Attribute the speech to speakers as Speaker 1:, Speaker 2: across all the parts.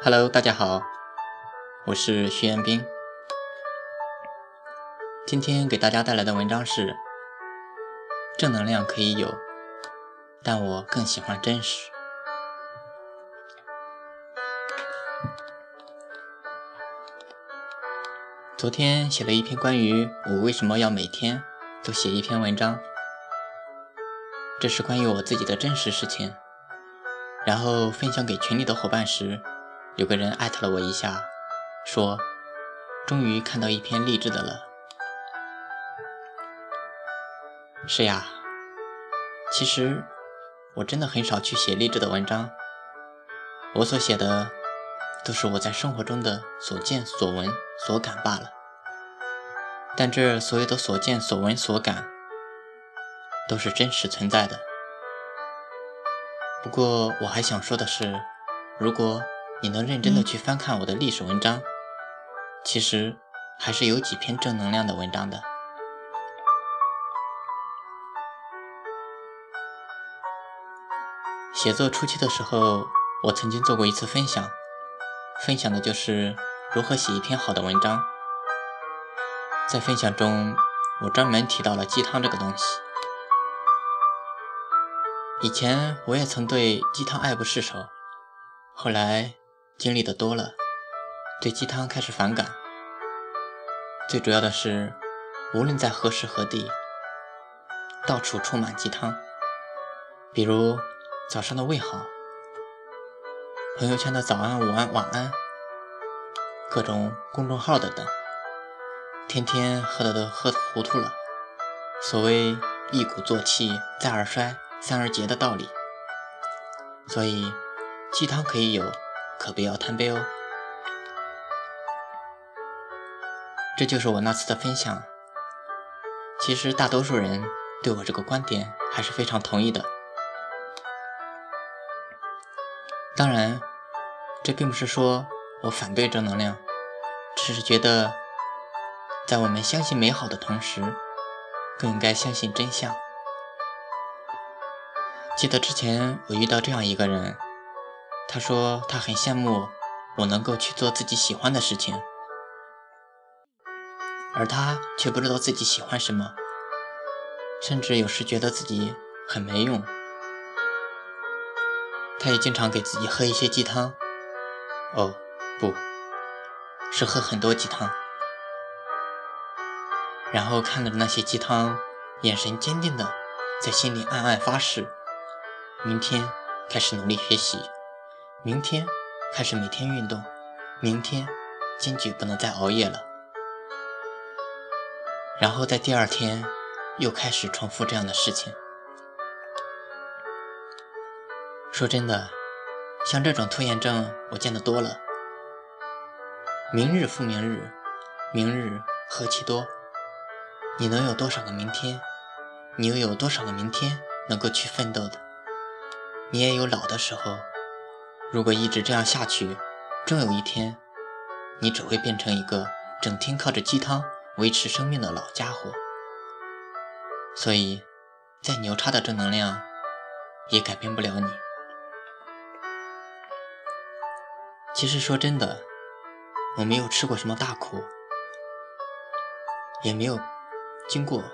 Speaker 1: Hello，大家好，我是徐彦斌。今天给大家带来的文章是：正能量可以有，但我更喜欢真实。昨天写了一篇关于我为什么要每天都写一篇文章，这是关于我自己的真实事情。然后分享给群里的伙伴时。有个人艾特了我一下，说：“终于看到一篇励志的了。”是呀，其实我真的很少去写励志的文章，我所写的都是我在生活中的所见所闻所感罢了。但这所有的所见所闻所感，都是真实存在的。不过我还想说的是，如果……你能认真的去翻看我的历史文章，其实还是有几篇正能量的文章的。写作初期的时候，我曾经做过一次分享，分享的就是如何写一篇好的文章。在分享中，我专门提到了鸡汤这个东西。以前我也曾对鸡汤爱不释手，后来。经历的多了，对鸡汤开始反感。最主要的是，无论在何时何地，到处充满鸡汤。比如早上的问好，朋友圈的早安、午安、晚安，各种公众号的等，天天喝的都喝糊涂了。所谓一鼓作气，再而衰，三而竭的道理。所以鸡汤可以有。可不要贪杯哦！这就是我那次的分享。其实大多数人对我这个观点还是非常同意的。当然，这并不是说我反对正能量，只是觉得在我们相信美好的同时，更应该相信真相。记得之前我遇到这样一个人。他说他很羡慕我能够去做自己喜欢的事情，而他却不知道自己喜欢什么，甚至有时觉得自己很没用。他也经常给自己喝一些鸡汤，哦，不是喝很多鸡汤，然后看着那些鸡汤，眼神坚定的在心里暗暗发誓，明天开始努力学习。明天开始每天运动，明天坚决不能再熬夜了。然后在第二天又开始重复这样的事情。说真的，像这种拖延症我见得多了。明日复明日，明日何其多？你能有多少个明天？你又有多少个明天能够去奋斗的？你也有老的时候。如果一直这样下去，终有一天，你只会变成一个整天靠着鸡汤维持生命的老家伙。所以，再牛叉的正能量，也改变不了你。其实说真的，我没有吃过什么大苦，也没有经过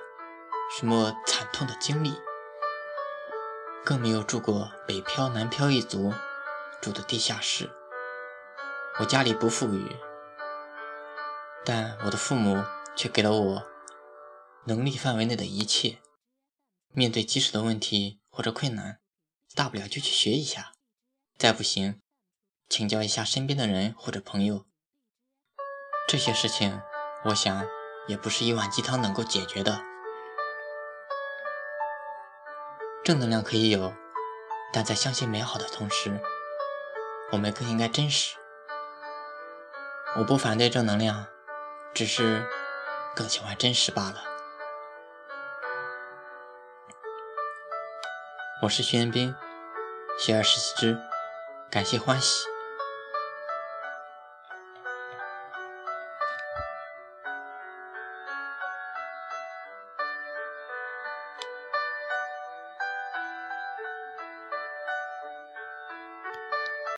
Speaker 1: 什么惨痛的经历，更没有住过北漂、南漂一族。住的地下室，我家里不富裕，但我的父母却给了我能力范围内的一切。面对棘手的问题或者困难，大不了就去学一下，再不行，请教一下身边的人或者朋友。这些事情，我想也不是一碗鸡汤能够解决的。正能量可以有，但在相信美好的同时。我们更应该真实。我不反对正能量，只是更喜欢真实罢了。我是徐彦斌，学而时习之，感谢欢喜。